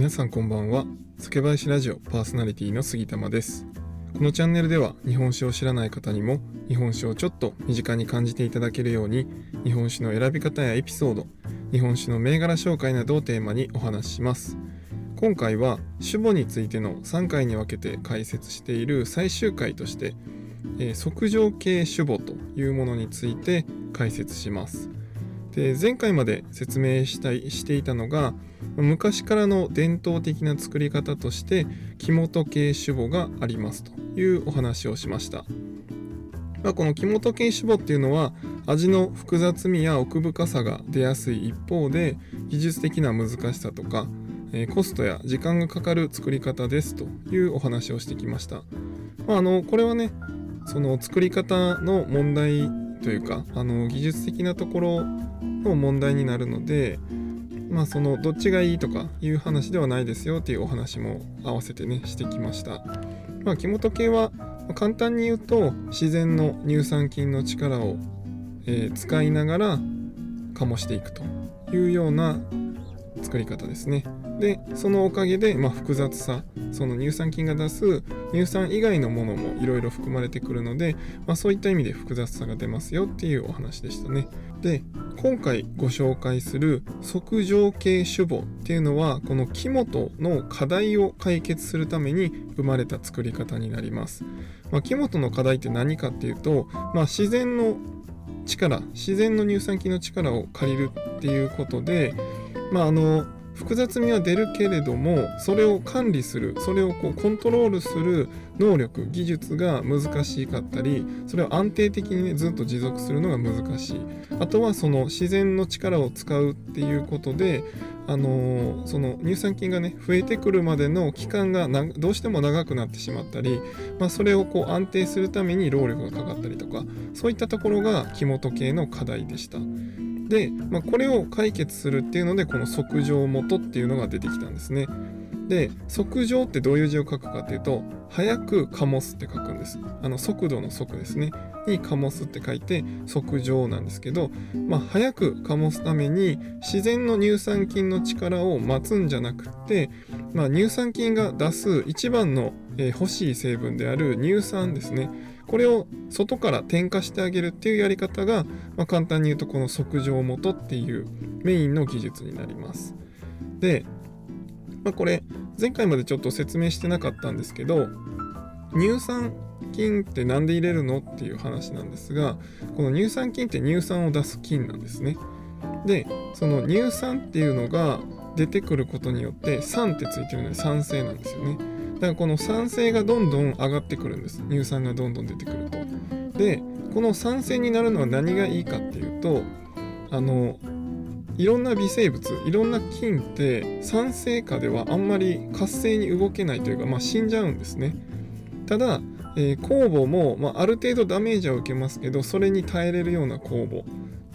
皆さんこんばんは。酒林ラジオパーソナリティの杉玉です。このチャンネルでは日本酒を知らない方にも日本酒をちょっと身近に感じていただけるように日本酒の選び方やエピソード日本酒の銘柄紹介などをテーマにお話しします。今回は酒母についての3回に分けて解説している最終回としてえー、測定系酒母というものについて解説します。で前回まで説明したいしていたのが昔からの伝統的な作り方として木本系酒母がありますというお話をしました、まあ、この木本系酒母っていうのは味の複雑味や奥深さが出やすい一方で技術的な難しさとかコストや時間がかかる作り方ですというお話をしてきました。まあ、あのこれはねその作り方の問題というかあの技術的なところの問題になるのでまあそのどっちがいいとかいう話ではないですよっていうお話も合わせてねしてきました。まあ、木本系は簡単に言うと自然の乳酸菌の力を、えー、使いながら醸していくというような作り方ですね。でそのおかげで、まあ、複雑さその乳酸菌が出す乳酸以外のものもいろいろ含まれてくるので、まあ、そういった意味で複雑さが出ますよっていうお話でしたね。で今回ご紹介する測定系酒母っていうのはこの木本の課題を解決するために生まれた作り方になります。まあ、木本の課題って何かっていうと、まあ、自然の力自然の乳酸菌の力を借りるっていうことでまああの複雑味は出るけれどもそれを管理するそれをこうコントロールする能力技術が難しかったりそれを安定的にねずっと持続するのが難しいあとはその自然の力を使うっていうことであのー、その乳酸菌がね増えてくるまでの期間がどうしても長くなってしまったり、まあ、それをこう安定するために労力がかかったりとかそういったところが木本系の課題でした。で、まあ、これを解決するっていうのでこの測定元っていうのが出てきたんですね。で測定ってどういう字を書くかっていうと早く醸すって書くんです。あの速度の速ですね。に醸すって書いて測定なんですけど、まあ、早く醸すために自然の乳酸菌の力を待つんじゃなくって、まあ、乳酸菌が出す一番の、え、欲しい成分である乳酸ですね。これを外から添加してあげるっていうやり方が、まあ、簡単に言うとこの測定元っていうメインの技術になります。で、まあ、これ前回までちょっと説明してなかったんですけど乳酸菌って何で入れるのっていう話なんですがこの乳酸菌って乳酸を出す菌なんですね。でその乳酸っていうのが出てくることによって酸ってついてるので酸性なんですよね。だからこの酸性がどんどん上がってくるんです。乳酸がどんどん出てくると。でこの酸性になるのは何がいいかっていうとあのいろんな微生物いろんな菌って酸性下ではあんまり活性に動けないというか、まあ、死んじゃうんですね。ただ、えー、酵母も、まあ、ある程度ダメージは受けますけどそれに耐えれるような酵母。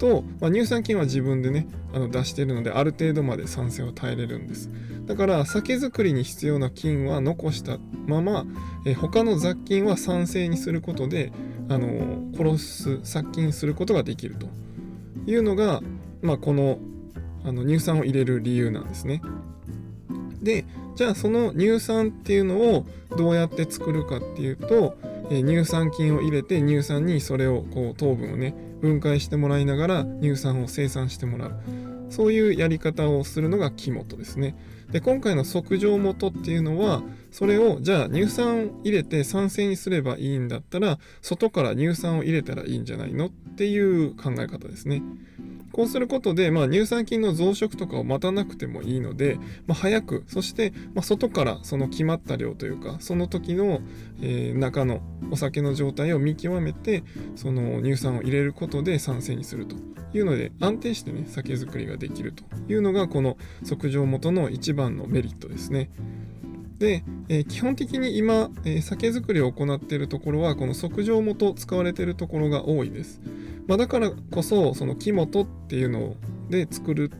と、まあ、乳酸菌は自分でねあの出してるのである程度まで酸性を耐えれるんですだから酒造りに必要な菌は残したまま、え、他の雑菌は酸性にすることであの、殺す殺菌することができるというのが、まあ、このあの乳酸を入れる理由なんですね。でじゃあその乳酸っていうのをどうやって作るかっていうと、え、乳酸菌を入れて乳酸にそれをこう糖分をね分解してもらいながら乳酸を生産してもらう。そういうやり方をするのが木本ですね。で今回の測定元っていうのはそれをじゃあ乳酸入れて酸性にすればいいんだったら外から乳酸を入れたらいいんじゃないのっていう考え方ですね。こうすることで、まあ、乳酸菌の増殖とかを待たなくてもいいので、まあ、早くそして、まあ、外からその決まった量というかその時の、えー、中のお酒の状態を見極めてその乳酸を入れることで酸性にするというので安定してね酒造りがができるというのがこの測定元の一番のメリットですね。で、えー、基本的に今、えー、酒造りを行っているところはこの測定元使われているところが多いです。まあ、だからこそその木本っていうので作る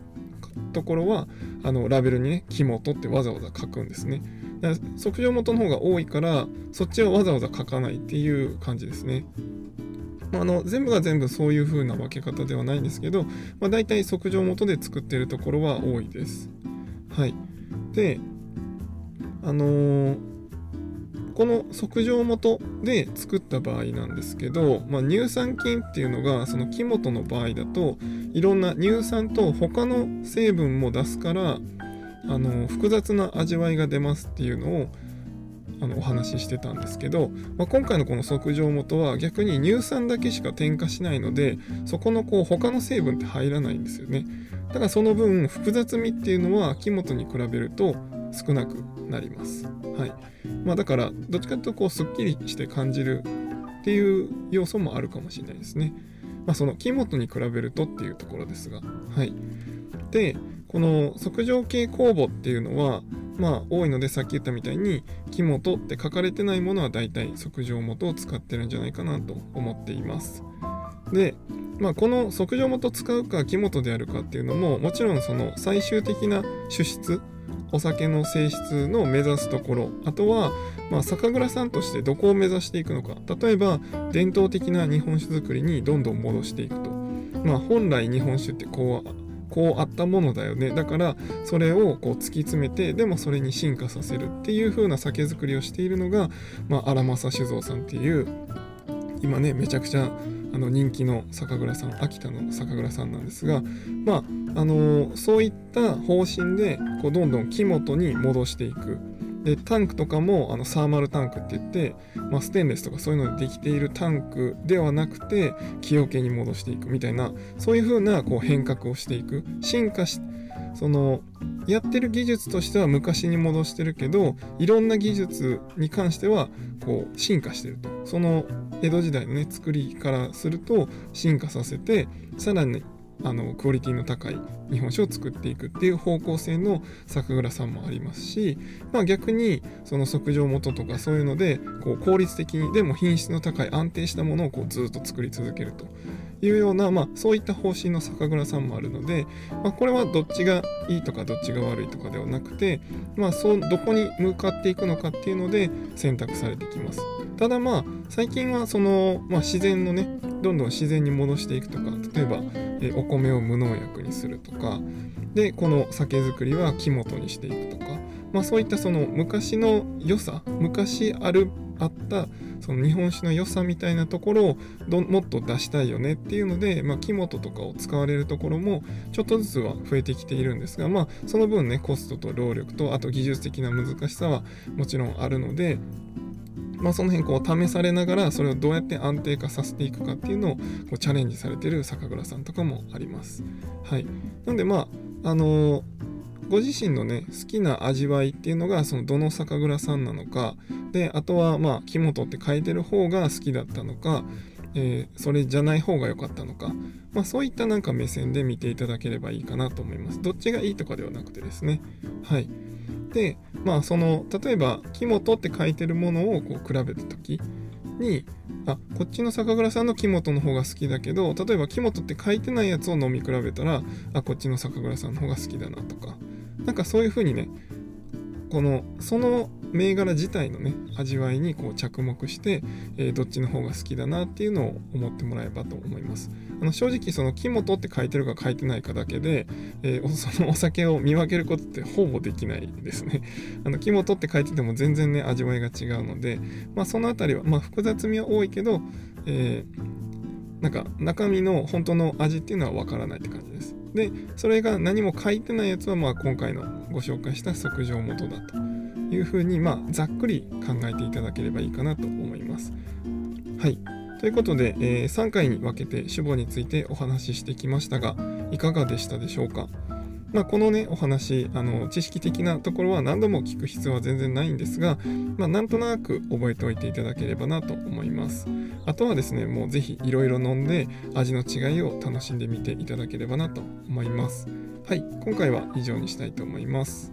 ところはあのラベルにね木本ってわざわざ書くんですね。測定元の方が多いからそっちはわざわざ書かないっていう感じですね。まあの全部が全部そういう風な分け方ではないんですけど、まあ、大体測定元で作ってるところは多いです。はい。で、あのーこの測定元で作った場合なんですけど、まあ、乳酸菌っていうのがその木元の場合だといろんな乳酸と他の成分も出すからあの複雑な味わいが出ますっていうのをあのお話ししてたんですけど、まあ、今回のこの測定元は逆に乳酸だけしか添加しないのでそこのこう他の成分って入らないんですよねだからその分複雑味っていうのは木元に比べると少なくなります。はいまあ、だからどっちかというとこうすっきりして感じるっていう要素もあるかもしれないですね。まあ、その木元に比べるとっていうところですが。はい、でこの測定系酵母っていうのはまあ多いのでさっき言ったみたいに木元って書かれてないものは大体測定元を使ってるんじゃないかなと思っています。で、まあ、この測定元使うか木元であるかっていうのももちろんその最終的な主質お酒の性質の目指すところあとは、まあ、酒蔵さんとしてどこを目指していくのか例えば伝統的な日本酒作りにどんどん戻していくと、まあ、本来日本酒ってこうこうあったものだよね。だからそれをこう突き詰めてでもそれに進化させるっていう風な酒造りをしているのが、まあ、荒政酒造さんっていう今ねめちゃくちゃあの人気の酒蔵さん秋田の酒蔵さんなんですがまああのー、そういった方針でこうどんどん木元に戻していく。でタンクとかもあのサーマルタンクって言って、まあ、ステンレスとかそういうのでできているタンクではなくて木桶に戻していくみたいなそういう風なこう変革をしていく。進化しそのやってる技術としては昔に戻してるけどいろんな技術に関してはこう進化してると。その江戸時代のね作りからすると進化させてさらにあのクオリティの高い日本酒を作っていくっていう方向性の酒蔵さんもありますし、まあ、逆にその測定元とかそういうのでこう効率的にでも品質の高い安定したものをこうずっと作り続けるというような、まあ、そういった方針の酒蔵さんもあるので、まあ、これはどっちがいいとかどっちが悪いとかではなくて、まあ、そうどこに向かっていくのかっていうので選択されてきます。ただまあ最近はその、まあ、自然のねどんどん自然に戻していくとか例えばえお米を無農薬にするとかでこの酒造りは木元にしていくとか、まあ、そういったその昔の良さ昔あるあったその日本酒の良さみたいなところをどもっと出したいよねっていうので、まあ、木元とかを使われるところもちょっとずつは増えてきているんですが、まあ、その分ねコストと労力とあと技術的な難しさはもちろんあるのでまあ、その辺こう試されながらそれをどうやって安定化させていくかっていうのをこうチャレンジされてる酒蔵さんとかもあります。はい、なのでまああのー、ご自身のね好きな味わいっていうのがそのどの酒蔵さんなのかであとはまあ木本って書いてる方が好きだったのか、えー、それじゃない方が良かったのか、まあ、そういったなんか目線で見ていただければいいかなと思います。どっちがいいとかではなくてですね。はい。でまあその例えば「木本」って書いてるものをこう比べた時にあこっちの酒蔵さんの木本の方が好きだけど例えば木本って書いてないやつを飲み比べたらあこっちの酒蔵さんの方が好きだなとか。なんかそういう風にねこのその銘柄自体のね味わいにこう着目して、えー、どっちの方が好きだなっていうのを思ってもらえばと思います。あの正直その木本って書いてるか書いてないかだけで、えー、そのお酒を見分けることってほぼできないですね。あの木本って書いてても全然ね味わいが違うのでまあその辺りはまあ複雑味は多いけど、えー、なんか中身の本当の味っていうのはわからないって感じです。でそれが何も書いてないやつはまあ今回のご紹介した測定元だと。いうふうに、まあ、ざっくり考えていただければいいかなと思います。はい。ということで、えー、3回に分けて主語についてお話ししてきましたが、いかがでしたでしょうか？まあ、このね、お話、あの、知識的なところは何度も聞く必要は全然ないんですが、まあ、なんとなく覚えておいていただければなと思います。あとはですね、もうぜひいろいろ飲んで味の違いを楽しんでみていただければなと思います。はい、今回は以上にしたいと思います。